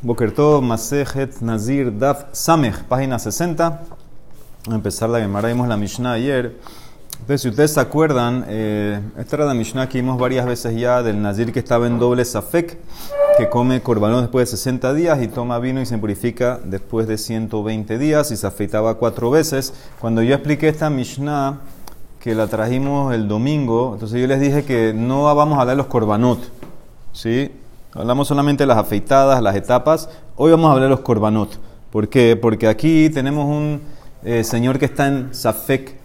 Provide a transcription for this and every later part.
Bokerto Masejet Nazir Daf Samech, página 60. A empezar la Gemara, vimos la Mishnah ayer. Entonces, si ustedes se acuerdan, eh, esta era la Mishnah que vimos varias veces ya del Nazir que estaba en doble Safek, que come corbanón después de 60 días y toma vino y se purifica después de 120 días y se afeitaba cuatro veces. Cuando yo expliqué esta Mishnah, que la trajimos el domingo, entonces yo les dije que no vamos a hablar los corbanot, ¿sí? Hablamos solamente de las afeitadas, las etapas. Hoy vamos a hablar de los korbanot. ¿Por qué? Porque aquí tenemos un eh, señor que está en Safek,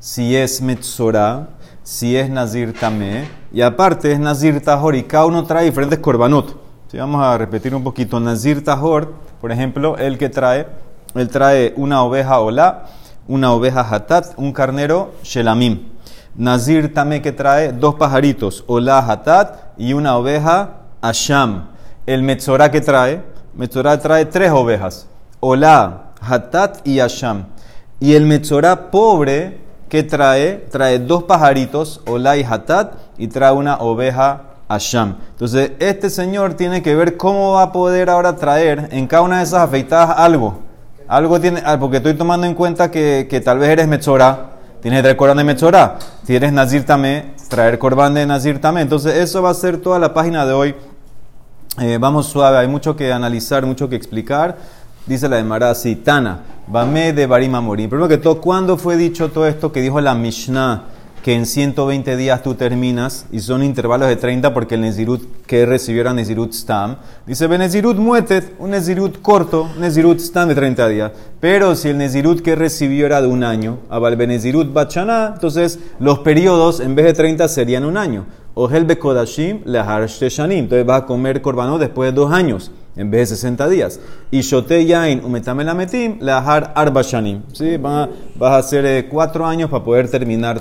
si es Metzorah, si es Nazir Tameh, y aparte es Nazir Tahor, y cada uno trae diferentes korbanot. Vamos a repetir un poquito. Nazir Tahor, por ejemplo, el que trae, él trae una oveja Olá, una oveja Hatat, un carnero Shelamim. Nazir Tameh que trae dos pajaritos, Olá Hatat, y una oveja Asham. El Metzorah que trae, Metzorah trae tres ovejas, Olá, Hatat y Asham. Y el Metzorah pobre que trae, trae dos pajaritos, Olá y Hatat, y trae una oveja Asham. Entonces, este señor tiene que ver cómo va a poder ahora traer en cada una de esas afeitadas algo. Algo tiene, ah, porque estoy tomando en cuenta que, que tal vez eres Metzorah, tienes que traer Corban de Metzorah. Si eres Nazir también, traer Corban de Nazir también. Entonces, eso va a ser toda la página de hoy. Eh, vamos suave, hay mucho que analizar, mucho que explicar. Dice la de Marasi, Tana, Bame de Barima Morim. Primero que todo, ¿cuándo fue dicho todo esto que dijo la Mishnah? Que en 120 días tú terminas, y son intervalos de 30 porque el Nezirut que recibió era Nezirut Stam. Dice, Nezirut Muetet, un Nezirut corto, Nezirut Stam de 30 días. Pero si el Nezirut que recibió era de un año, Abal Benezirut Bachana, entonces los periodos en vez de 30 serían un año. Ohel Bekodashim Lehar Shanim. Entonces vas a comer korbanot después de dos años, en vez de 60 días. Y Shote Yain Umetamelametim Lehar Arba Shanim. ¿Sí? Vas a hacer eh, cuatro años para poder terminar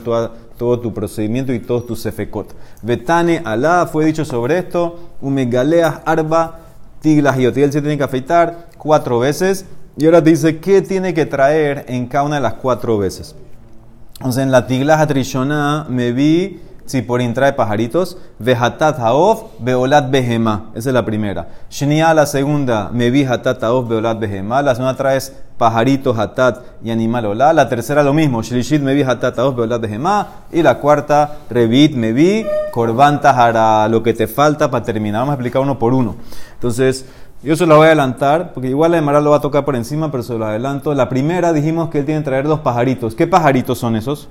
todo tu procedimiento y todos tus efekot. Betane Alá fue dicho sobre esto. Umegaleas Arba Tiglas y Él se tiene que afeitar cuatro veces. Y ahora dice qué tiene que traer en cada una de las cuatro veces. Entonces en la Tiglas Atrishona me vi Tziporin trae pajaritos. Vehatat haof, beolat behema. Esa es la primera. Shnia, la segunda, me vi hatat haof, beolat behema. La segunda traes pajaritos, hatat y animal olá. La tercera lo mismo. Shlishit me vi hatat haof, beolat behema. Y la cuarta, revit me vi, korban tahara. Lo que te falta para terminar. Vamos a explicar uno por uno. Entonces, yo se lo voy a adelantar, porque igual la de lo va a tocar por encima, pero se lo adelanto. La primera dijimos que él tiene que traer dos pajaritos. ¿Qué pajaritos son esos?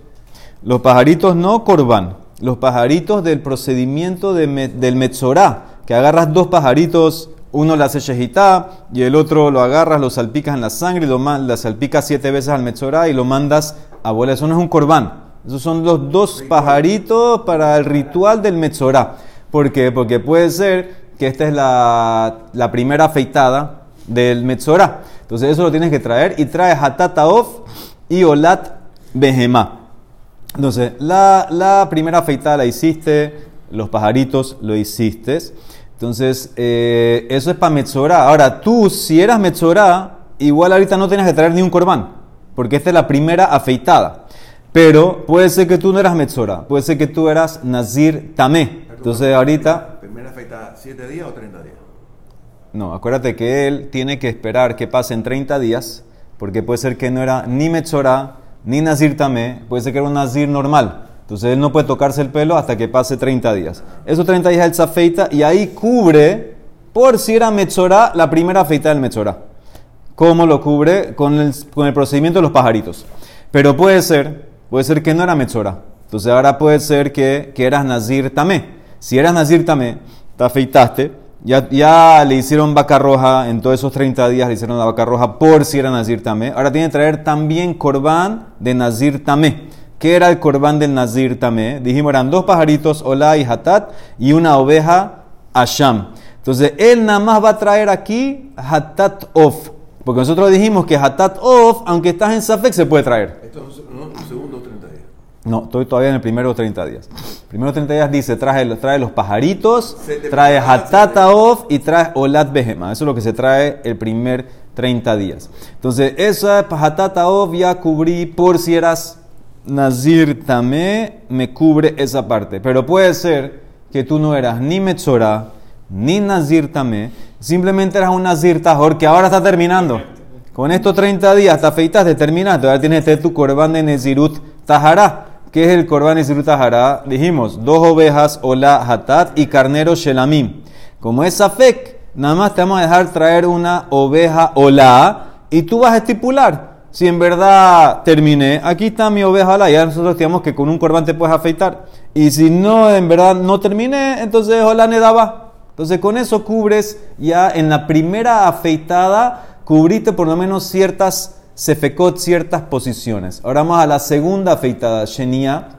Los pajaritos no corban los pajaritos del procedimiento del Metzorá, que agarras dos pajaritos, uno le hace shejitá y el otro lo agarras, lo salpicas en la sangre y lo la salpicas siete veces al Metzorá y lo mandas a volar. Eso no es un corbán. Esos son los dos pajaritos para el ritual del Metzorá. ¿Por qué? Porque puede ser que esta es la, la primera afeitada del Metzorá. Entonces eso lo tienes que traer y traes hatataof y olat behemá. Entonces, la, la, primera afeitada la hiciste, los pajaritos lo hiciste. Entonces, eh, eso es para Metzorah. Ahora, tú, si eras Metzorah, igual ahorita no tienes que traer ni un corbán, porque esta es la primera afeitada. Pero puede ser que tú no eras Metzorah, puede ser que tú eras Nazir Tamé. Entonces, ahorita. ¿Primera afeitada 7 días o 30 días? No, acuérdate que él tiene que esperar que pasen 30 días, porque puede ser que no era ni Metzorah ni Nazir Tamé, puede ser que era un Nazir normal. Entonces él no puede tocarse el pelo hasta que pase 30 días. Esos 30 días él se afeita y ahí cubre, por si era Metzorah, la primera afeita del Metzorah. ¿Cómo lo cubre? Con el, con el procedimiento de los pajaritos. Pero puede ser, puede ser que no era Metzorah. Entonces ahora puede ser que, que eras Nazir Tamé. Si eras Nazir Tamé, te afeitaste, ya, ya, le hicieron vaca roja, en todos esos 30 días le hicieron la vaca roja por si era Nazir Tamé. Ahora tiene que traer también corbán de Nazir Tamé. ¿Qué era el corbán del Nazir Tamé? Dijimos, eran dos pajaritos, Olá y Hatat, y una oveja, Asham. Entonces, él nada más va a traer aquí Hatat Of. Porque nosotros dijimos que Hatat Of, aunque estás en Safek, se puede traer. Esto es un segundo 30 días. No, estoy todavía en el primero 30 días. Primero 30 días dice, trae, trae los pajaritos, trae hatataof y trae olat behema. Eso es lo que se trae el primer 30 días. Entonces, esa hatataof ya cubrí por si eras nazir tamé, me cubre esa parte. Pero puede ser que tú no eras ni metzora, ni nazir tamé. Simplemente eras un Nazir Tajor que ahora está terminando. Con estos 30 días te afeitaste, terminaste. Ahora tienes tener tu corbán de Nezirut Tajará. ¿Qué es el corbán de Nezirut Tajará? Dijimos, dos ovejas, Ola Hatat y carnero Shelamim. Como es Safek, nada más te vamos a dejar traer una oveja Ola y tú vas a estipular. Si en verdad terminé, aquí está mi oveja. Ya nosotros digamos que con un corbán te puedes afeitar. Y si no, en verdad no terminé, entonces Ola Nedaba. Entonces con eso cubres ya en la primera afeitada cubriste por lo menos ciertas sefekot, ciertas posiciones. Ahora vamos a la segunda afeitada, Shenia.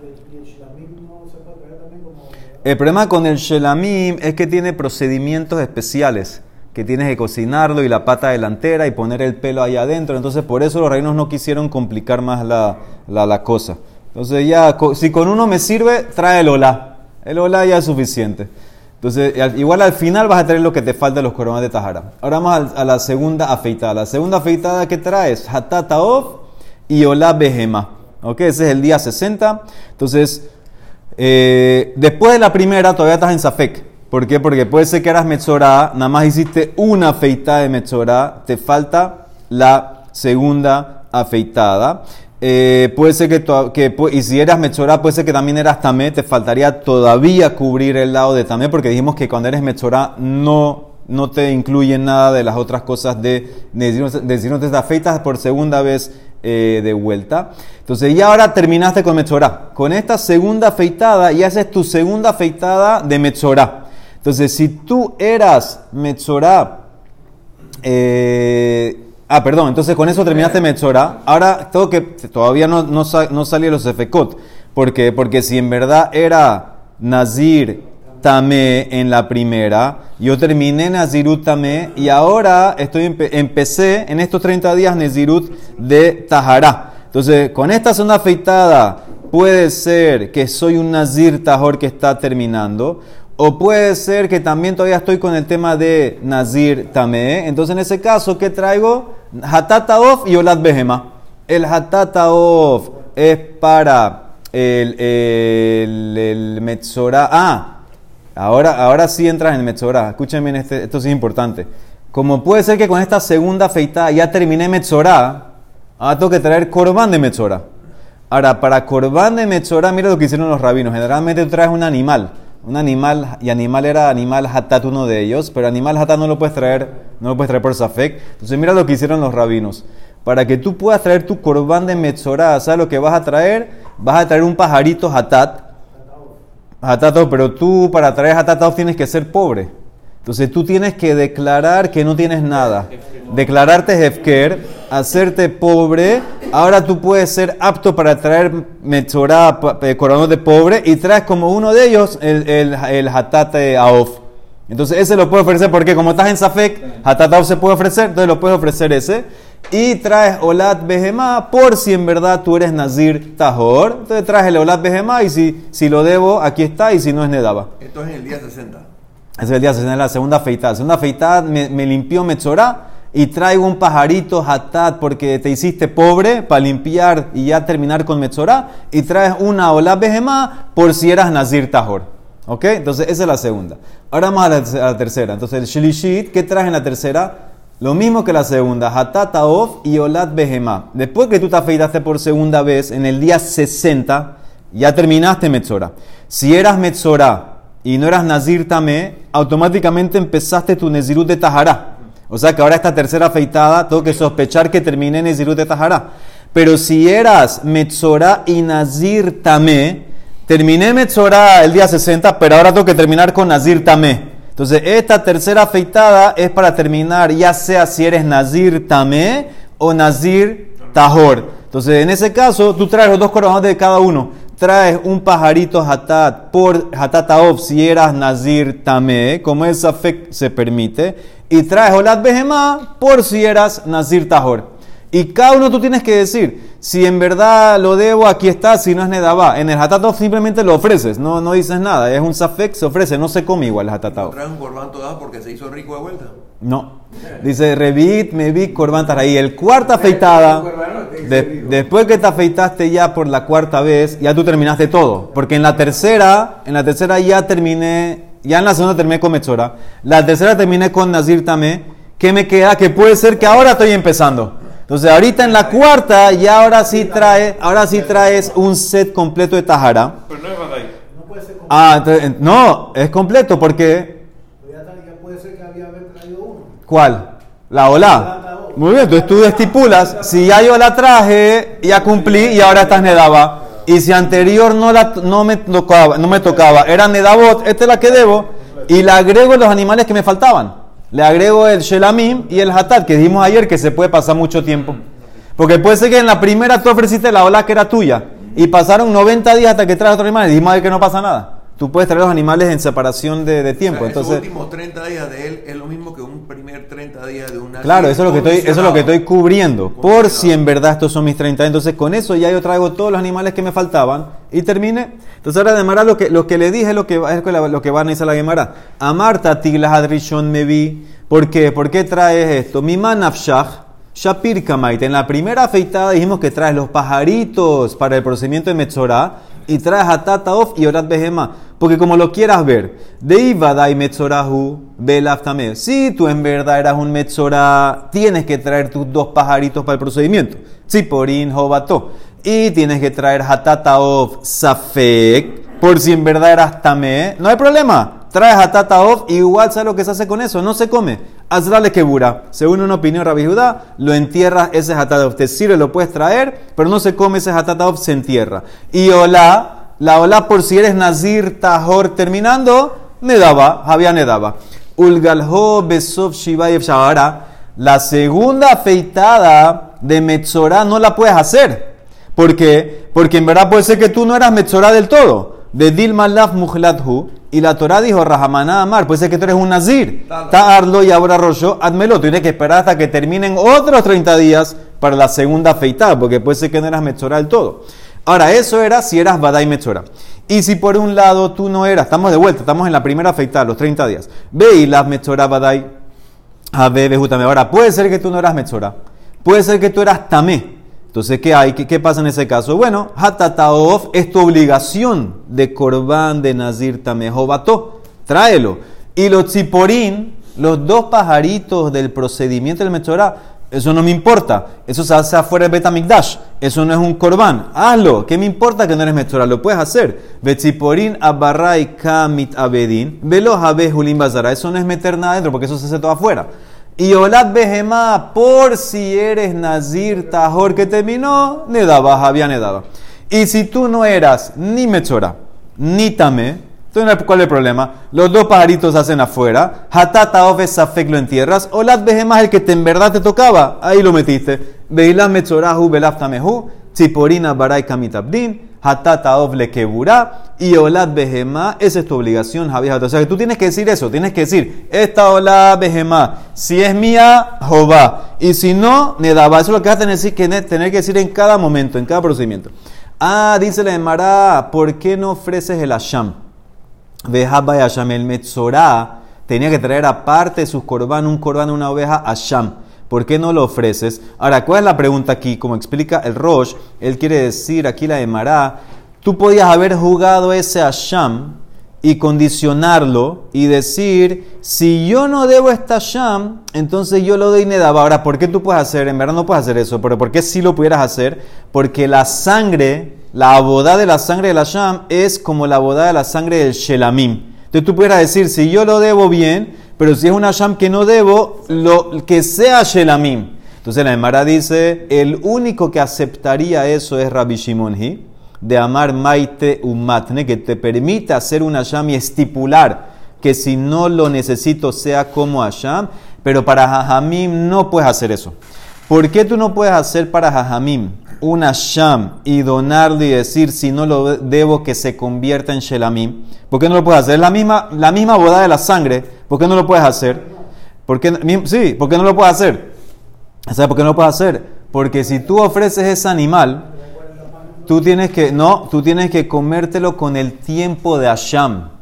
El problema con el shelamim es que tiene procedimientos especiales, que tienes que cocinarlo y la pata delantera y poner el pelo ahí adentro. Entonces por eso los reinos no quisieron complicar más la, la, cosa. Entonces ya, si con uno me sirve, trae el hola. El hola ya es suficiente. Entonces, igual al final vas a tener lo que te falta de los coronas de Tajara. Ahora vamos a, la segunda afeitada. La segunda afeitada que traes, Hatataof y Olá Behema. ¿Ok? Ese es el día 60. Entonces, eh, después de la primera todavía estás en Safek. ¿Por qué? Porque puede ser que eras Metzorah, nada más hiciste una afeitada de Metzorah, te falta la segunda afeitada. Eh, puede ser que, que, y si eras Metzorah, puede ser que también eras Tamé, te faltaría todavía cubrir el lado de Tamé, porque dijimos que cuando eres Metzorah no, no te incluyen nada de las otras cosas de decirnos te afeitas por segunda vez eh, de vuelta. Entonces ya ahora terminaste con Metzorah. Con esta segunda afeitada, ya haces tu segunda afeitada de Metzorah. Entonces si tú eras Metzorah, eh, Ah, perdón, entonces con eso terminaste Metzora. Ahora tengo que, todavía no, no, no salía los Efekot. ¿Por qué? Porque si en verdad era Nazir Tamé en la primera, yo terminé Nazirut Tamé y ahora estoy empecé en estos 30 días Nazirut de Tajará. Entonces, con esta segunda afeitada, puede ser que soy un Nazir Tajor que está terminando, o puede ser que también todavía estoy con el tema de Nazir Tamé. Entonces, en ese caso, ¿qué traigo? Hatataof y Olad Behema. El Hatataof es para el, el, el Metzorah. Ah, ahora, ahora sí entras en el Metzorah. Escúchenme, este, esto sí es importante. Como puede ser que con esta segunda afeitada ya terminé Metzorah, ahora tengo que traer Corbán de Metzorah. Ahora, para Corbán de Metzorah, mira lo que hicieron los rabinos. Generalmente tú traes un animal un animal, y animal era animal hatat uno de ellos, pero animal hatat no lo puedes traer, no lo puedes traer por safek. Entonces mira lo que hicieron los rabinos. Para que tú puedas traer tu corbán de metzorah, ¿sabes lo que vas a traer? Vas a traer un pajarito hatat. Hatat, pero tú para traer hatat tienes que ser pobre. Entonces tú tienes que declarar que no tienes nada. Declararte Hefker, hacerte pobre. Ahora tú puedes ser apto para traer Metzorah, coronado de pobre, y traes como uno de ellos el, el, el Hatate Aof. Entonces ese lo puede ofrecer porque como estás en Safek, Hatate Aof se puede ofrecer, entonces lo puedes ofrecer ese. Y traes Olat Behemá por si en verdad tú eres Nazir Tahor. Entonces traes el Olat Behemá y si, si lo debo, aquí está, y si no es Nedaba. Esto es en el día 60. Ese es el día de la segunda afeitada. La segunda afeitada me, me limpió Metzorah y traigo un pajarito hatat porque te hiciste pobre para limpiar y ya terminar con Metzorah. Y traes una ola behemá por si eras Nazir Tahor. ¿Ok? Entonces esa es la segunda. Ahora vamos a la, tercera. Entonces el Shilishit, ¿qué traes en la tercera? Lo mismo que la segunda, Hatat Aof y Olat Behemá. Después que tú te afeitaste por segunda vez, en el día 60, ya terminaste Metzorah. Si eras Metzorah y no eras Nazir Tamé, automáticamente empezaste tu Nezirut de Tajará. O sea que ahora esta tercera afeitada tengo que sospechar que terminé Nezirut de Tajará. Pero si eras Metzorah y Nazir Tamé, terminé Metzorah el día 60, pero ahora tengo que terminar con Nazir Tamé. Entonces, esta tercera afeitada es para terminar, ya sea si eres Nazir Tamé o Nazir Tahor. Entonces, en ese caso, tú traes los dos coronados de cada uno traes un pajarito hatat por hatataof si eras nazir tamé, como esa fe se permite, y traes olat behemá por si eras nazir tahor. Y cada uno tú tienes que decir, si en verdad lo debo, aquí está, si no es nedabá. En el hatataof simplemente lo ofreces, no, no dices nada, es un safek, se ofrece, no se come igual el hatataof. ¿Traes un corbán porque se hizo rico de vuelta? No. Dice, revit, me vi, corbán ahí. El cuarta afeitada, después que te afeitaste ya por la cuarta vez, ya tú terminaste todo. Porque en la tercera, en la tercera ya terminé Ya en la segunda terminé con Metzora. La tercera terminé con Nazir Tamé. ¿Qué me queda? Que puede ser que ahora estoy empezando. Entonces ahorita en la cuarta ya ahora sí trae, ahora sí traes un set completo de Tajara. Pero no es Badai. No puede ser completo. Ah, entonces, no, es completo porque Ya, tal- ya puede ser que había haber traído uno. ¿Cuál? La ola. Muy bien, entonces tú estipulas, si ya yo la traje, ya cumplí y ahora estás nedaba. Y si anterior no, la, me tocaba, no me tocaba, era nedabot, esta es la que debo, y le agrego los animales que me faltaban. Le agrego el shelamim y el hatat, que dijimos ayer que se puede pasar mucho tiempo. Porque puede ser que en la primera tú ofreciste la ola que era tuya, y pasaron 90 días hasta que traes otro animal, y dijimos ayer que no pasa nada. Tú puedes traer los animales en separación de, de O tiempo. sea, Entonces, esos últimos 30 días de él es lo mismo que un primer 30 días de una. Claro, eso es lo que estoy, eso es lo que estoy cubriendo. Por si en verdad estos son mis 30. Entonces, con eso ya yo traigo todos los animales que me faltaban y terminé. Entonces, ahora de Mara lo que, lo que le dije es lo que, va- es lo que va a analizar la Gemara. A Marta Tiglas Adrishon me vi. ¿Por qué? ¿Por qué traes esto? Mi manafshach. Shapir Kamait. En la primera afeitada dijimos que traes los pajaritos para el procedimiento de Metzorah y traes a Tataof y Orat Behema. Porque como lo quieras ver, de Ivadai Metzorahu Belaftame. Si tú en verdad eras un Metzorah, tienes que traer tus dos pajaritos para el procedimiento. Tziporin Jobato. Y tienes que traer Hatataof Safek. Por si en verdad eras Tamé. No hay problema. Traes Hatataof y igual sabes lo que se hace con eso. No se come. Hazrale quebura. Según una opinión Rabbi Judá, lo entierras ese Hatataof. Te sirve, lo puedes traer, pero no se come ese Hatataof, se entierra. Y Olá, la Olá por si eres Nazir Tahor terminando, Nedaba, había Nedaba. Ulgalho Besov Shivayev Shahara. La segunda afeitada de Metzorah no la puedes hacer. ¿Por qué? Porque en verdad puede ser que tú no eras Metzorah del todo. De Dilma Laf Muhlathu. Y la Torah dijo, Rahamana Amar, puede ser que tú eres un Nazir. Ta'arlo y ahora Rosho, admelo. Tienes que esperar hasta que terminen otros 30 días para la segunda afeitada, porque puede ser que no eras Metzorah del todo. Ahora, eso era si eras Badai Metzorah. Y si por un lado tú no eras, estamos de vuelta, estamos en la primera afeitada, los 30 días. Ve y las Metzorah Badai. A. Ahora, puede ser que tú no eras Metzorah. Puede ser que tú eras Tamé. Entonces, ¿qué hay? ¿Qué, qué pasa en ese caso? Bueno, Hatataof es tu obligación de Corbán de Nazir Tamé Jobató. Tráelo. Y los tziporín, los dos pajaritos del procedimiento del Metzorah, eso no me importa. Eso se hace afuera del Betamikdash. Eso no es un corbán. Hazlo. ¿Qué me importa que no eres Metzorah? Lo puedes hacer. Betziporín abarrai kamit abedin. Velo habe julim bazara. Eso no es meter nada adentro porque eso se hace todo afuera. Y Olad Behemá, por si eres Nazir Tahor que terminó, Nedaba, había Nedaba. Y si tú no eras ni Metzora, ni Tamé, entonces ¿cuál es el problema? Los dos pajaritos hacen afuera, Hatata Ofe Safek lo entierras, Olad Behemá el que te, en verdad te tocaba, ahí lo metiste. Veila Metzorahu Belaf Tamehu, Tziporina Barai Kamitabdin, Hatata Of le Keburá y Olad Behemá, esa es tu obligación, Javier. O sea que tú tienes que decir eso, tienes que decir, esta Olad Behemá, si es mía, Jobá, y si no, Nedaba. Eso es lo que vas a tener que, tener que decir en cada momento, en cada procedimiento. Ah, dice la Emara, ¿por qué no ofreces el Asham? Vejaba y Asham, el Metzorah tenía que traer aparte de sus corbán, un corbán, una oveja, Asham. ¿Por qué no lo ofreces? Ahora, ¿cuál es la pregunta aquí? Como explica el Rosh, él quiere decir aquí la de Mará, tú podías haber jugado ese Asham y condicionarlo y decir, si yo no debo este Asham, entonces yo lo doy Nedaba. Ahora, ¿por qué tú puedes hacer? En verdad no puedes hacer eso, pero ¿por qué sí lo pudieras hacer? Porque la sangre, la boda de la sangre del Asham es como la boda de la sangre del Shelamim. Entonces tú pudieras decir, si yo lo debo bien, pero si es un Asham que no debo, lo que sea Shelamim. Entonces la Emara dice, el único que aceptaría eso es Rabbi Shimon Hi, de amar maite umatne, que te permite hacer un Asham y estipular que si no lo necesito sea como Asham, pero para Jajamim no puedes hacer eso. ¿Por qué tú no puedes hacer para Jajamim un Asham y donarlo y decir si no lo debo que se convierta en Shelamim? ¿Por qué no lo puedes hacer? Es la misma, la misma boda de la sangre. ¿Por qué no lo puedes hacer? ¿Por qué, sí, ¿por qué no lo puedes hacer? ¿Sabes por qué no lo puedes hacer? Porque si tú ofreces ese animal, tú tienes que, no, tú tienes que comértelo con el tiempo de Asham.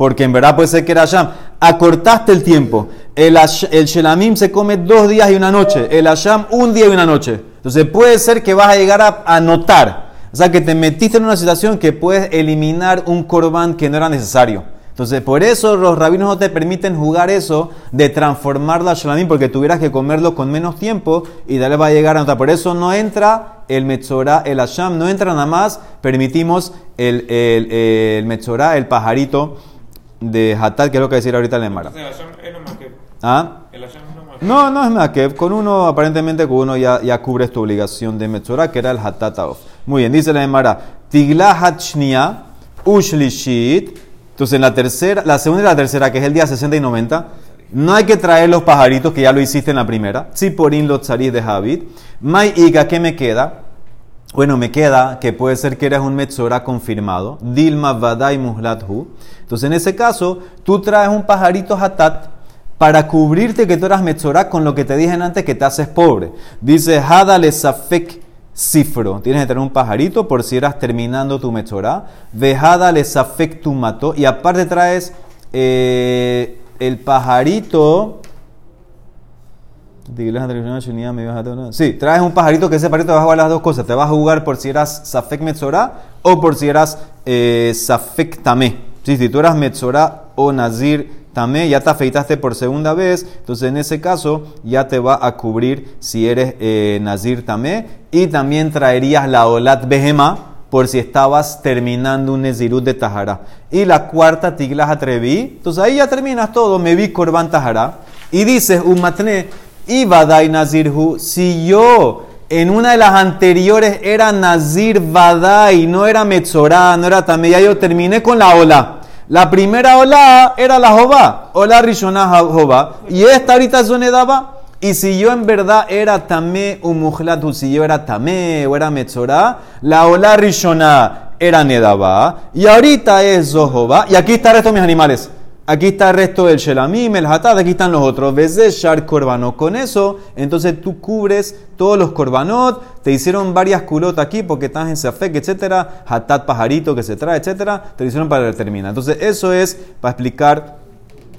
Porque en verdad puede ser que era Asham. Acortaste el tiempo. El, el Shelamim se come dos días y una noche. El Asham un día y una noche. Entonces puede ser que vas a llegar a, a notar. O sea que te metiste en una situación que puedes eliminar un corbán que no era necesario. Entonces por eso los rabinos no te permiten jugar eso de transformarlo a shalamim, porque tuvieras que comerlo con menos tiempo y dale va a llegar a otra. Por eso no entra el metzorá, el asham, no entra nada más, permitimos el, el, el pajarito de hatat, que es lo que decir ahorita el Emara. El Hashem es nomás que. ¿Ah? No, no es que con uno, aparentemente con uno ya, ya cubres tu obligación de Metzorah, que era el Hatataof. Muy bien, dice la Emara, Tigla Hachnia, Ushlishit. Entonces, en la tercera, la segunda y la tercera, que es el día 60 y 90, no hay que traer los pajaritos que ya lo hiciste en la primera. Tziporin los tzaris de Javid. Mai Iga, ¿qué me queda? Bueno, me queda que puede ser que eres un Metzorah confirmado. Dilma Vadai Muhlathu. Entonces, en ese caso, tú traes un pajarito hatat para cubrirte que tú eras Metzorah con lo que te dije antes que te haces pobre. Dice, Hadale Safek Cifro. Tienes que tener un pajarito por si eras terminando tu Metzorah. Vejadale Safek Tumato. Y aparte traes eh, el pajarito. Sí, traes un pajarito que ese pajarito te va a jugar las dos cosas. Te vas a jugar por si eras Safek Metzorah o por si eras eh, Safek Tamé. Sí, si tú eras Metzorah o Nazir Tamé, ya te afeitaste por segunda vez, entonces en ese caso ya te va a cubrir si eres eh, Nazir Tamé. Y también traerías la Olat Behema por si estabas terminando un Nezirut de Tahara. Y la cuarta Tiglas Atreví, entonces ahí ya terminas todo, me vi Korban Tahara. Y dices, un matne, y Badai Nazirhu, si yo en una de las anteriores era Nazir Badai, no era Metzorah, no era Tamé, ya yo terminé con la Ola. La primera Ola era la Jobá, Ola Rishonah Jobá, y esta ahorita sonedaba. Y si yo en verdad era tamé umuhlatu, si yo era tamé o era metzorá, la ola rishonah era nedabá, y ahorita es zohobá, y aquí está el resto de mis animales. Aquí está el resto del shelamim, el hatat, aquí están los otros. De shar korbanot. Con eso, entonces tú cubres todos los korbanot. Te hicieron varias culot aquí porque estás en safek, etcétera. Hatat pajarito que se trae, etcétera. Te hicieron para determinar. Entonces, eso es para explicar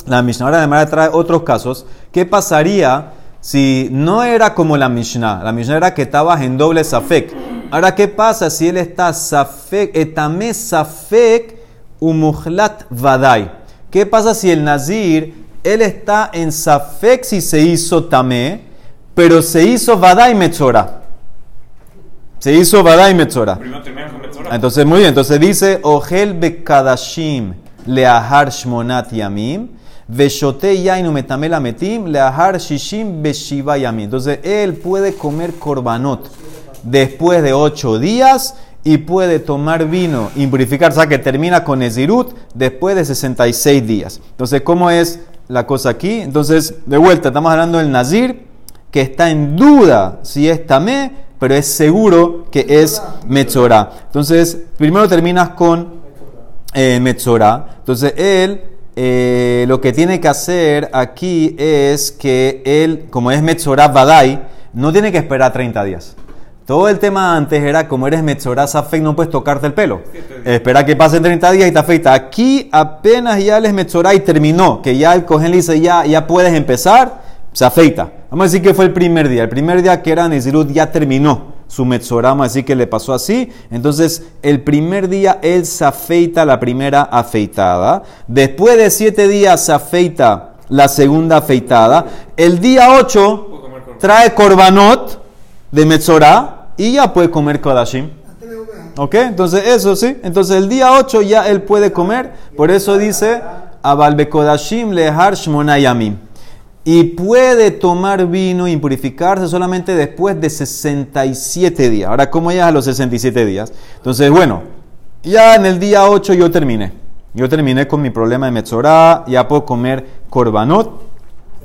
la Mishnah. Ahora, además, trae otros casos. ¿Qué pasaría si no era como la Mishnah? La Mishnah era que estabas en doble safek. Ahora, ¿qué pasa si él está safek, etame safek umuhlat vadai? ¿Qué pasa si el Nazir, él está en Safek si se hizo Tamé, pero se hizo Vadai Metzora? Se hizo Metzora. Terminan con Metzorah. Entonces, muy bien, entonces dice, Ogel Bekadashim leahar shmonat yamim, veshote yainu metamela metim, leahar shishim beshiva yamim. Entonces, él puede comer korbanot después de ocho días y puede tomar vino, impurificar, o sea que termina con Ezirut después de 66 días. Entonces, ¿cómo es la cosa aquí? Entonces, de vuelta, estamos hablando del Nazir, que está en duda si es Tamé, pero es seguro que es Metzorah. Entonces, primero terminas con eh. Entonces, él eh, lo que tiene que hacer aquí es que él, como es Metzorah Badai, no tiene que esperar 30 días. Todo el tema antes era como eres Metzorah Safek, no puedes tocarte el pelo. Espera que pasen 30 días y te afeita. Aquí apenas ya él es Metzorah y terminó, que ya el cogen le dice ya, ya puedes empezar, se afeita. Vamos a decir que fue el primer día. El primer día que era Nezirut ya terminó su Metzorah, vamos a decir que le pasó así. Entonces, el primer día él se afeita la primera afeitada. Después de siete días se afeita la segunda afeitada. El día 8 Puedo comer con trae korbanot de Metzorah y ya puede comer Kodashim. ¿Ok? Entonces eso sí. Entonces el día 8 ya él puede comer. Por eso dice, Abalbe Kodashim lehar shmonayamim. Y puede tomar vino y purificarse solamente después de 67 días. Ahora, ¿cómo ya a los 67 días? Entonces, bueno, ya en el día 8 yo terminé. Yo terminé con mi problema de Metzorah, ya puedo comer korbanot.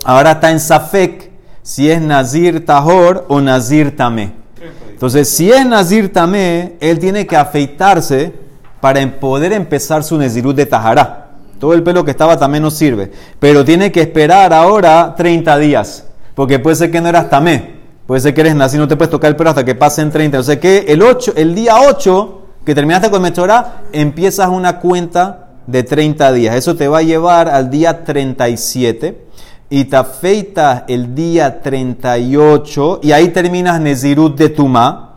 Ahora está en Safek si es Nazir Tahor o Nazir Tamé. 30 días. Entonces, si es Nazir Tamé, él tiene que afeitarse para em- poder empezar su Nezirut de Tahará. Todo el pelo que estaba también no sirve. Pero tiene que esperar ahora 30 días. Porque puede ser que no eras Tamé. Puede ser que eres Nazir, no te puedes tocar el pelo hasta que pasen 30. O sea que el, 8, el día 8, que terminaste con Metzorah, empiezas una cuenta de 30 días. Eso te va a llevar al día 37 y te afeitas el día 38 y ahí terminas Nezirut de Tumá.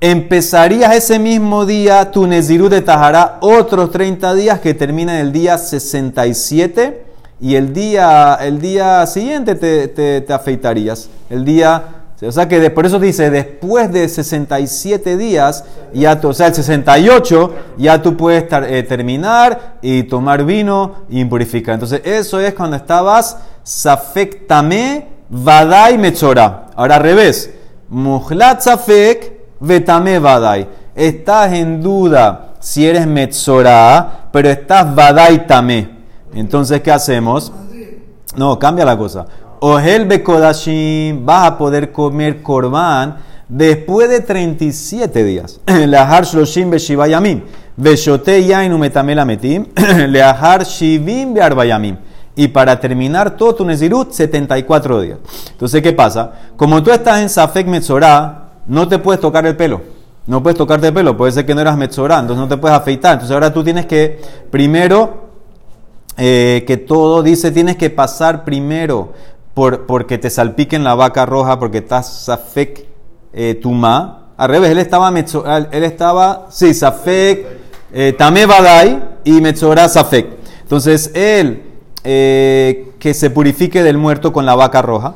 empezarías ese mismo día tu Nezirut de Tajará otros 30 días que termina el día 67 y el día, el día siguiente te, te- te afeitarías. El día, o sea que de- por eso dice, después de 67 días, ya tú- o sea, el 68, ya tú puedes tar- eh, terminar y tomar vino y impurificar. Entonces, eso es cuando estabas safektame vadai metzora. Ahora al revés, muhlat safek vetame vadai. Estás en duda si eres metzora, pero estás vadai tame. Entonces, ¿qué hacemos? No, cambia la cosa. Ohel bekodashim, vas a poder comer korban después de 37 días. Leahar shloshim beshibayamim. Veshote yain umetamel ametim. Leahar shivim bearbayamim. Y para terminar todo tu nezirut, 74 días. Entonces, ¿qué pasa? Como tú estás en Safek Metzorah, no te puedes tocar el pelo. No puedes tocarte el pelo. Puede ser que no eras Metzorah, entonces no te puedes afeitar. Entonces ahora tú tienes que primero eh, que todo dice tienes que pasar primero por, porque te salpiquen la vaca roja, porque estás safek eh, tuma. Al revés, él estaba, metzo- él estaba, sí, safek eh, badai y metzorah safek. Entonces él eh, que se purifique del muerto con la vaca roja.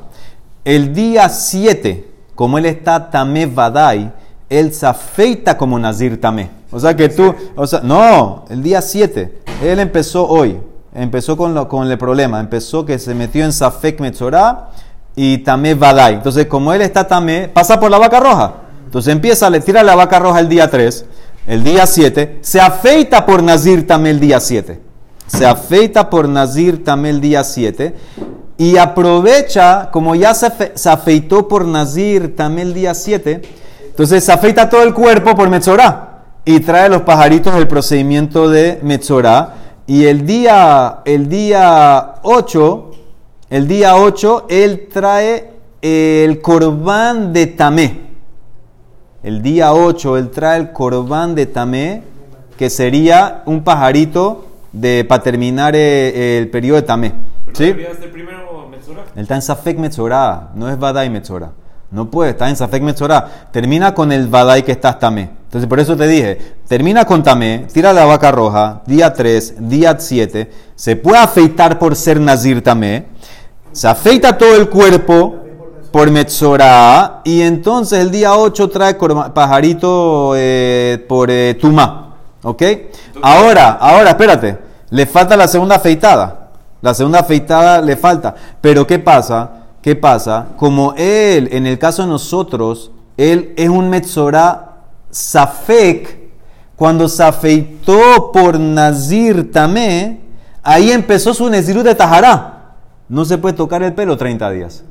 El día 7, como él está tamé badai, él se afeita como Nazir tamé. O sea que tú, o sea, no, el día 7, él empezó hoy, empezó con, lo- con el problema, empezó que se metió en Safek Metzorah y tamé badai. Entonces, como él está tamé, pasa por la vaca roja. Entonces empieza, le tira la vaca roja el día 3, el día 7, se afeita por Nazir tamé el día 7 se afeita por Nazir también el día 7 y aprovecha, como ya se, afe- se afeitó por Nazir también el día 7, entonces se afeita todo el cuerpo por Metzorah y trae los pajaritos del procedimiento de Metzorah y el día, el día 8, el día 8, él trae el corbán de Tamé. El día 8 él trae el corbán de Tamé, que sería un pajarito de, para terminar eh, el periodo de Tamé. ¿Sí? Él está en Safek Metzorah, no es Badai Metzorah. No puede, está en Safek Metzorah. Termina con el Badai que estás Tamé. Entonces, por eso te dije, termina con Tamé, tira la vaca roja, día 3, día 7, se puede afeitar por ser Nazir Tamé, se afeita todo el cuerpo por Metzorah, y entonces el día 8 trae pajarito eh, por eh, Tumá. ¿Ok? Ahora, ahora, espérate, le falta la segunda afeitada. La segunda afeitada le falta. Pero ¿qué pasa? ¿Qué pasa? Como él, en el caso de nosotros, él es un Metzorah Safek, cuando se afeitó por Nazir Tamé, ahí empezó su Nezirut de Tajará. No se puede tocar el pelo 30 días.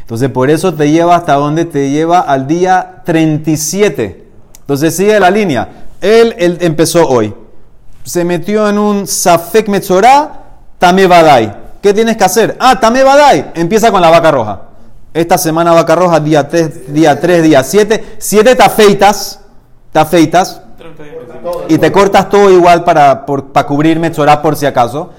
Entonces, por eso te lleva hasta donde te lleva al día 37. Entonces, sigue la línea. Él, empezó hoy. Se metió en un Safek Metzorah, Tame Badai. ¿Qué tienes que hacer? Ah, Tame Badai. Empieza con la vaca roja. Esta semana vaca roja, día 3, día 3, día 7. 7 te afeitas. Te afeitas 30 días Metzorah. y te cortas todo igual para, por- para cubrir por si acaso.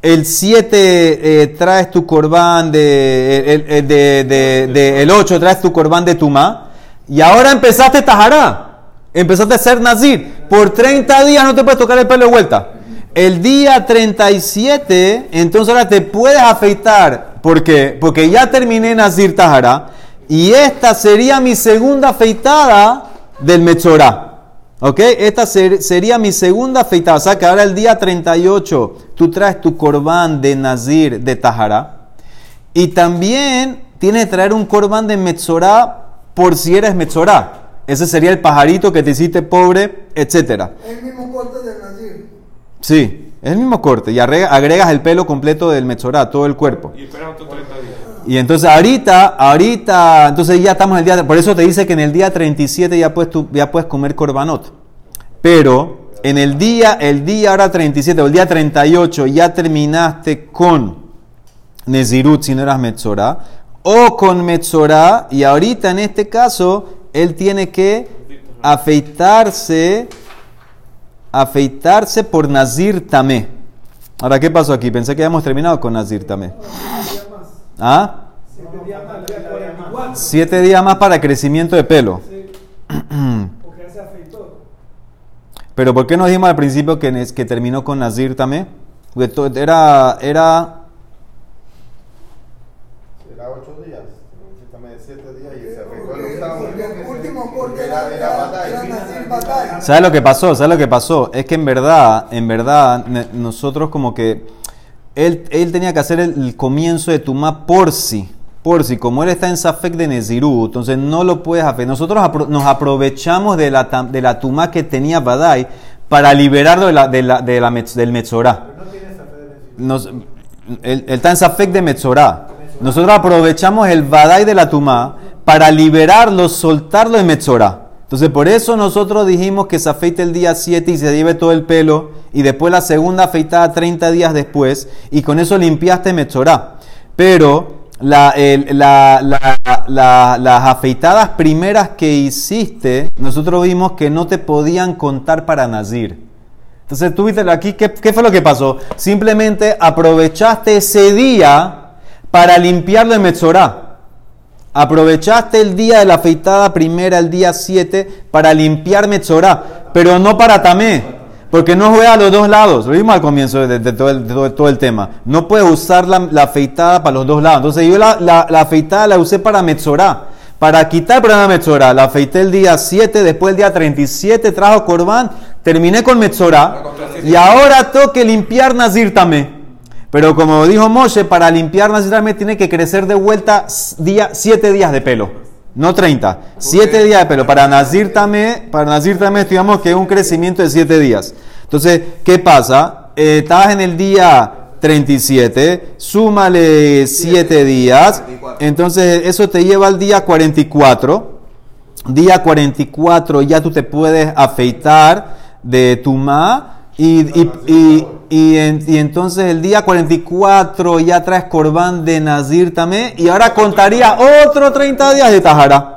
El 7 traes tu corbán de, el, de- el 8 traes tu corbán de Tumá. Y ahora empezaste Tajará. Empezaste a ser Nazir. Por 30 días no te puedes tocar el pelo de vuelta. El día 37, entonces ahora te puedes afeitar. ¿Por qué? Porque ya terminé Nazir Tajará. Y esta sería mi segunda afeitada del Metzorah. ¿Ok? Esta ser- sería mi segunda afeitada. O sea que ahora el día 38 tú traes tu corbán de Nazir de Tajará. Y también tienes que traer un corbán de Metzorah por si eres Metzorah. Ese sería el pajarito que te hiciste pobre, etc. El mismo corte de Nazir. Sí, es el mismo corte. Y agrega- agregas el pelo completo del Metzorah, todo el cuerpo. Y esperas otros 30 días. Y entonces ahorita, ahorita, entonces ya estamos en el día, por eso te dice que en el día 37 ya puedes, tú- ya puedes comer corbanot. Pero en el día, el día ahora 37 o el día 38 ya terminaste con Nezirut si no eras Metzorah, o con Metzorah, y ahorita en este caso él tiene que afeitarse, afeitarse por Nazir Tamé. Ahora, ¿qué pasó aquí? Pensé que habíamos terminado con Nazir Tamé. ¿Ah? Siete días más, el día 44. Siete días más para crecimiento de pelo. Porque ya se afeitó. Pero ¿por qué nos dijimos al principio que, que terminó con Nazir también? Porque to- era, era Era ocho días, siete días y se el Porque, octavo. porque el último Era- era, batalla. ¿Sabes lo que pasó? ¿Sabes lo que pasó? Es que en verdad, en verdad, nosotros como que él, él tenía que hacer el, el comienzo de Tumá por sí. Por sí, como él está en Safek de Nezirú, entonces no lo puedes hacer. Nosotros apro- nos aprovechamos de la, de la Tumá que tenía Badai para liberarlo de la, de la, de la metz- del Metzorá. Nos- él, él está en Safek de Metzorá. Nosotros aprovechamos el Badai de la Tumá para liberarlo, soltarlo de Metzorá. Entonces, por eso nosotros dijimos que se afeite el día 7 y se lleve todo el pelo, y después la segunda afeitada 30 días después, y con eso limpiaste Metzorá. Pero las afeitadas primeras que hiciste, nosotros vimos que no te podían contar para Nazir. Entonces tú viste aquí, ¿qué, fue lo que pasó? Simplemente aprovechaste ese día para limpiarlo de Metzorá. Aprovechaste el día de la afeitada primera, el día 7, para limpiar Metzorá, pero no para Tamé, porque no juega a los dos lados. Lo vimos al comienzo de, de todo, el, de todo- todo el tema. No puedes usar la, la afeitada para los dos lados. Entonces yo la, la- la afeitada la usé para Metzorá. Para quitar el problema de Metzorá, la afeité el día 7, después el día 37 trajo Corbán, terminé con Metzorá y ahora tengo que limpiar Nazir Tamé. Pero como dijo Moshe, para limpiar Tamé tiene que crecer de vuelta 7 días de pelo, no 30. 7 días de pelo. Para Nazir Tamé, para Nazir Tamé estudiamos que es un crecimiento de 7 días. Entonces, ¿qué pasa? Eh, estabas en el día 37, súmale 7 días, entonces eso te lleva al día 44. Día 44 ya tú te puedes afeitar de tu ma y, y, y, y en- y entonces el día 44 ya traes corbán de Nazir también y ahora contaría otro 30 días de Tajara.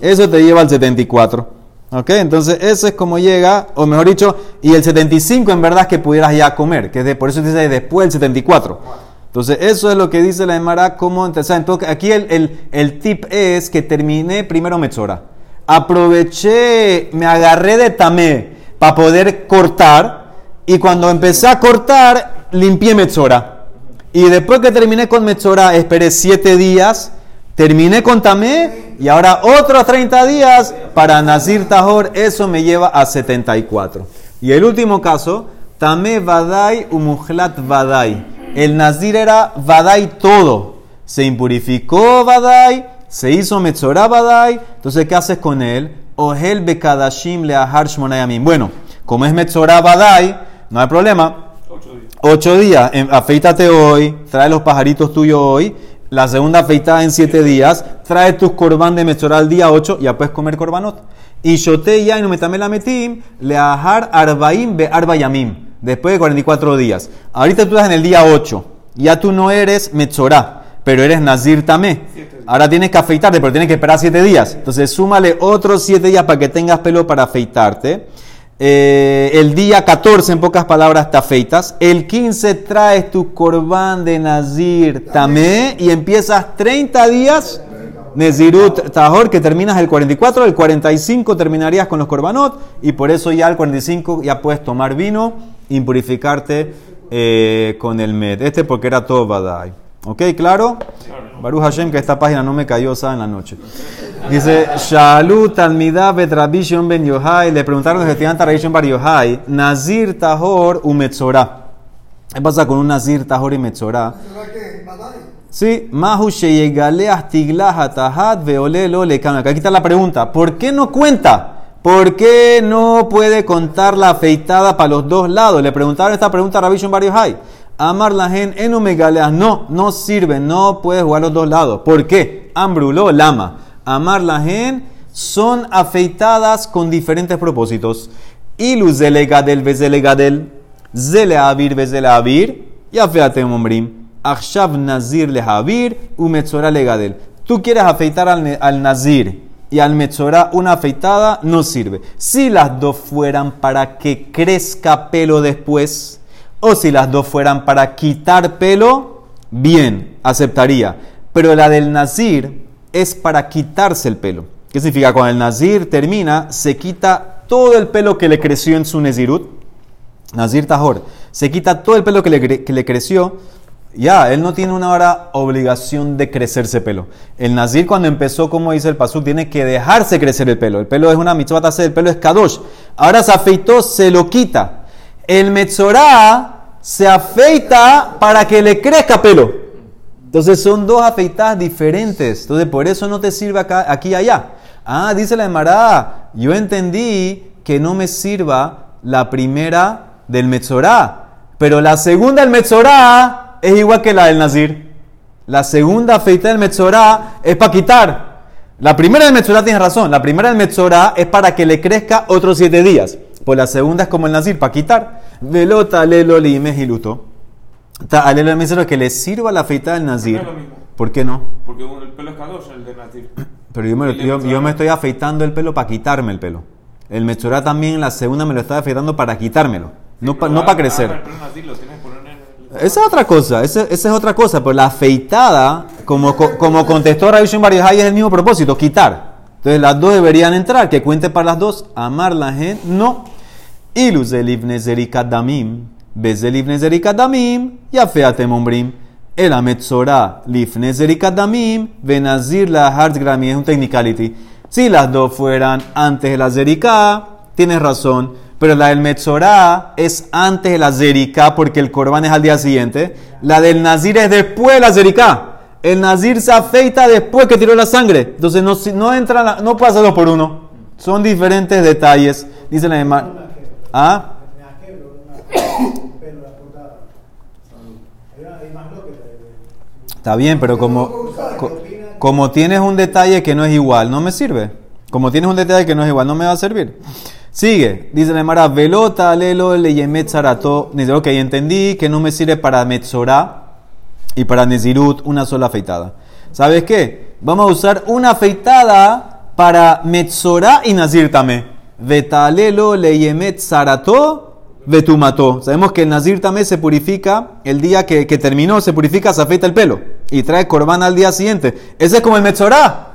Eso te lleva al 74. ¿Ok? Entonces eso es como llega, o mejor dicho, y el 75 en verdad es que pudieras ya comer, que es por eso dice después del 74. Entonces eso es lo que dice la Emara, cómo empezar. Entonces aquí el, el, el tip es que terminé primero Metzora. Aproveché, me agarré de tamé para poder cortar y cuando empecé a cortar limpié Metzora. Y después que terminé con Metzora, esperé 7 días, terminé con Tamé y ahora otros 30 días para Nazir Tahor, eso me lleva a 74. Y el último caso, Tamé Vadai Umuhlat Vadai. El Nazir era Vadai todo. Se impurificó Vadai, se hizo Metzora Vadai. Entonces, ¿qué haces con él? Ohel Bekadashim Leahar Shmonayamim. Bueno, como es Metzora Vadai, no hay problema. Ocho días. Ocho días, afeítate hoy, trae los pajaritos tuyos hoy, la segunda afeitada en siete días, trae tus corbán de Metzorah al día 8, ya puedes comer corbanot. Y shote ya no metame la metim, le ajar arbaim be arbayamim, después de 44 días. Ahorita tú estás en el día 8, ya tú no eres Metzorah, pero eres Nazir Tamé. Ahora tienes que afeitarte, pero tienes que esperar siete días. Entonces súmale otros siete días para que tengas pelo para afeitarte. Eh, el día 14, en pocas palabras, te afeitas. El 15 traes tu corbán de Nazir Tamé y empiezas 30 días Nezirut Tahor, que terminas el 44. El 45 terminarías con los corbanot y por eso ya el 45 ya puedes tomar vino, impurificarte eh, con el med. Este porque era todo Badai. ¿Ok? ¿Claro? Baruch Hashem, que esta página no me cayó esa en la noche. Dice, Shalu Talmidá Bet Rabbi Shimon Ben Yohai, le preguntaron los estudiantes a Rabbi Shimon Bar Yohai, Nazir Tahor u Metzorah. ¿Qué pasa con un Nazir Tahor y Metzorah? Sí, Mahu Sheyegale Astiglah Atahat Veole Lo Lekano. Aquí está la pregunta, ¿por qué no cuenta? ¿Por qué no puede contar la afeitada para los dos lados? Le preguntaron esta pregunta a Rabbi Shimon Bar Yohai. Amar la gen enu megaleas. No, no sirve, no puedes jugar los dos lados. ¿Por qué? Ambrulo lama. Amar la gen son afeitadas con diferentes propósitos. Ilus zelegadel vezelegadel. Zele avir vezele avir. Ya fíjate, ombrim. Akshav nazir lehavir u metzora legadel. Tú quieres afeitar al, al nazir y al metzora una afeitada, no sirve. Si las dos fueran para que crezca pelo después, o si las dos fueran para quitar pelo, bien, aceptaría. Pero la del nazir es para quitarse el pelo. ¿Qué significa? Cuando el nazir termina, se quita todo el pelo que le creció en su nezirut. Nazir Tajor. Se quita todo el pelo que le, creció. Ya, él no tiene una obligación de crecerse pelo. El nazir cuando empezó, como dice el pasuk, tiene que dejarse crecer el pelo. El pelo es una mitzvah el pelo es kadosh. Ahora se afeitó, se lo quita. El metzorá se afeita para que le crezca pelo. Entonces son dos afeitadas diferentes. Entonces por eso no te sirve acá, aquí y allá. Ah, dice la Emara, yo entendí que no me sirva la primera del Metzorá, pero la segunda del Metzorá es igual que la del Nazir. La segunda afeitada del Metzorá es para quitar. La primera del Metzorá tienes razón. La primera del Metzorá es para que le crezca otros siete días. Pues la segunda es como el Nazir, para quitar. Velota lelo limejiluto. Alelo el Metzorá que le sirva la afeitada del Nazir. ¿Por qué no? Porque el pelo es kadosh, el de Nazir. Pero yo me, yo, yo me estoy afeitando el pelo para quitarme el pelo. El Metzorá también, la segunda me lo está afeitando para quitármelo. No, pa- no para Ah, crecer. el pelo Nazir lo tienes el... Esa es otra cosa, esa, esa es otra cosa, pero la afeitada, como, co- como contestó Ravishon Barihai, es el mismo propósito, quitar. Entonces las dos deberían entrar, que cuente para las dos, amar la gente, no. Ilus elif nezerikat damim, bezelif nezerikat damim, yafeatem ombrim. El ametzorá lif nezerikat damim, venazir la hart grami, es un technicality. Si las dos fueran antes de la zeriká, tienes razón, pero la del metzorá es antes de la zeriká porque el corbán es al día siguiente. La del nazir es después de la zeriká. El nazir se afeita después que tiró la sangre. Entonces no, no entra, no pasa dos por uno. Son diferentes detalles. Dice la demás. ¿Ah? Está bien, pero como, co- como tienes un detalle que no es igual, no me sirve. Como tienes un detalle que no es igual, no me va a servir. Sigue, dice la Mara, velota lelo leyemet zarato. Dice, ok, entendí que no me sirve para metzorá y para nezirut una sola afeitada. ¿Sabes qué? Vamos a usar una afeitada para metzorá y nazir tamé. Vetalelo leyemet zarato vetumató. Sabemos que el nazir tamé se purifica el día que, que terminó, se purifica, se afeita el pelo y trae corbán al día siguiente. Ese es como el metzorá.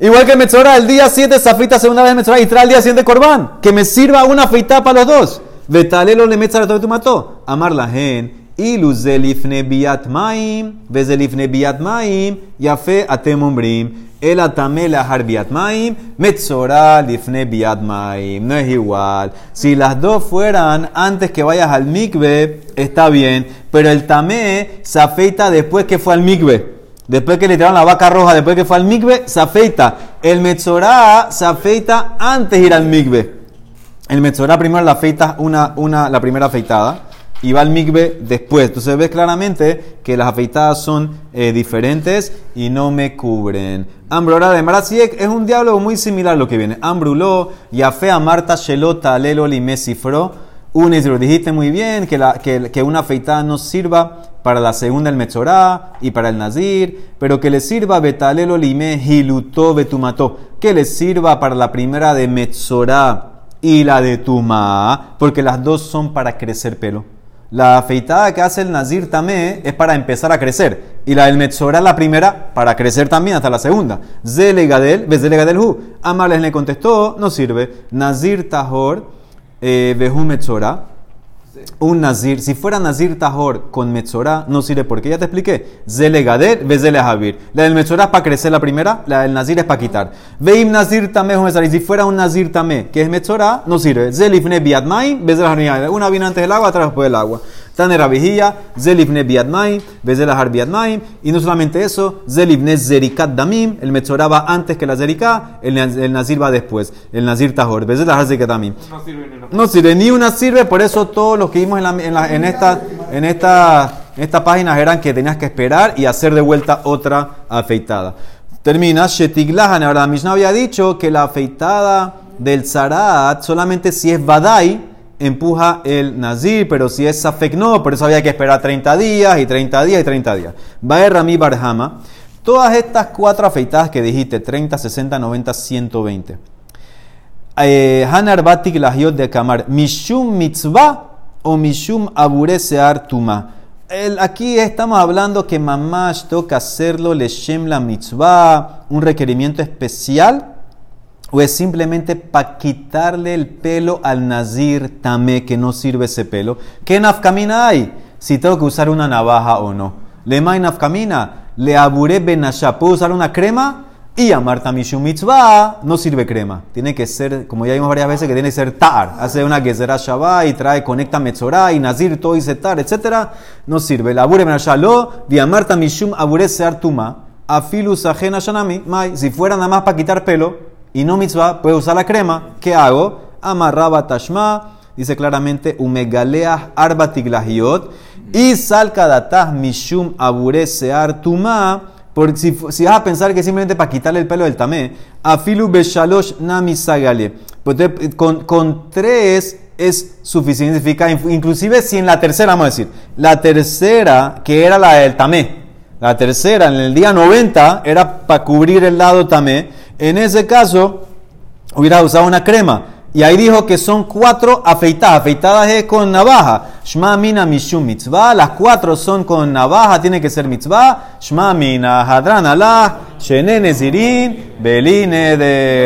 Igual que el metzorá, el día 7 se afeita segunda vez el metzorá y trae el día siguiente corbán. Que me sirva una afeitada para los dos. Vetalelo le metzarato vetumató. Amar la gen. Ilu zelifne biat maim, vezelifne biat maim, yafe atem umbrim. El atame lahar biat maim, metzora lifne biat maim. No es igual. Si las dos fueran antes que vayas al mikve, está bien. Pero el tamé se afeita después que fue al mikve. Después que le tiraron la vaca roja, después que fue al mikve, se afeita. El metzorá se afeita antes de ir al mikve. El metzorá primero la afeita una, una, la primera afeitada y va al migbe después. Entonces ves claramente que las afeitadas son eh, diferentes y no me cubren. Ambrora de Marasiek es un diálogo muy similar a lo que viene. Ambruló, Yafé a Marta Shelota Lelo Lime Cifró. Unis, lo dijiste muy bien, que, que, que una afeitada no sirva para la segunda el Metzorá y para el Nazir, pero que le sirva Betalelo Lime Hilutó Betumató, que le sirva para la primera de Metzorá y la de Tumá, porque las dos son para crecer pelo. La afeitada que hace el Nazir Tamé es para empezar a crecer. Y la del Metzorá, la primera, para crecer también hasta la segunda. Zelegadel, Bezelegadel Hu. Amales le contestó, no sirve. Nazir Tahor, eh, Behu Metzorá. Un Nazir, si fuera Nazir Tahor con Metzorá, no sirve porque ya te expliqué. Zelegader, Vezele Javir. La del Metzorá es para crecer la primera, la del Nazir es para quitar. Veim Nazir Tamé, si fuera un Nazir Tamé, que es Metzorá, no sirve. Zelifne Biadmain, Vezele. Una viene antes del agua, otra después del agua. Tanera Vigía, Zelifne Biadmain, Vezele Har Biadmain. Y no solamente eso, Zelifne Zerikat Damim, el Metzorá va antes que la Zeriká, el, el Nazir va después. El Nazir Tahor, Vezele Har Zerikat Damim. No sirve ni una. No sirve, ni una sirve, por eso todos los que vimos en, la- en la- en esta, en, esta, en estas páginas eran que tenías que esperar y hacer de vuelta otra afeitada. Termina, Shetiglahan, ahora la Mishnah había dicho que la afeitada del Zarat solamente si es Badai empuja el Nazir, pero si es Safek no, por eso había que esperar 30 días y 30 días y 30 días. Baer Rami Barhama, todas estas cuatro afeitadas que dijiste, 30, 60, 90, 120 eh, Hanar Batik Lahiot de Kamar, Mishum Mitzvah o Mishum Abure Sear Tuma. Aquí estamos hablando que mamash toca hacerlo Leshem la Mitzvah, un requerimiento especial o es simplemente para quitarle el pelo al nazir tamé que no sirve ese pelo. ¿Qué nafkamina hay? Si tengo que usar una navaja o no. Le mai nafkamina, le aburé benasha. ¿Puedo usar una crema? Y a Marta Mishum Mitzvah no sirve crema. Tiene que ser, como ya vimos varias veces, que tiene que ser tar. Hace una gezerá Shabbat y trae, conecta Metzorah y Nazir, todo dice tar, etc. No sirve. La abure benasha lo, a Marta Mishum abure sear tuma. Afilus ajena shanami. Si fuera nada más para quitar pelo y no mitzvah, puede usar la crema. ¿Qué hago? Amarraba tashma. Dice claramente, umegaleah arba tiglahiot. Y salkadatah mishum abure sear. Porque si, si vas a pensar que simplemente para quitarle el pelo del tamé, afilu beshalosh nami sagale. Pues con, con tres es suficiente. Significa, inclusive si en la tercera, vamos a decir, la tercera, que era la del tamé, la tercera en el día 90 era para cubrir el lado tamé. En ese caso, hubiera usado una crema. Y ahí dijo que son cuatro afeitadas. Afeitadas es con navaja. Shma mina mishum mitzvah. Las cuatro son con navaja, tiene que ser mitzvah. Shma mina hadran alah. Shene nezirin. Beline de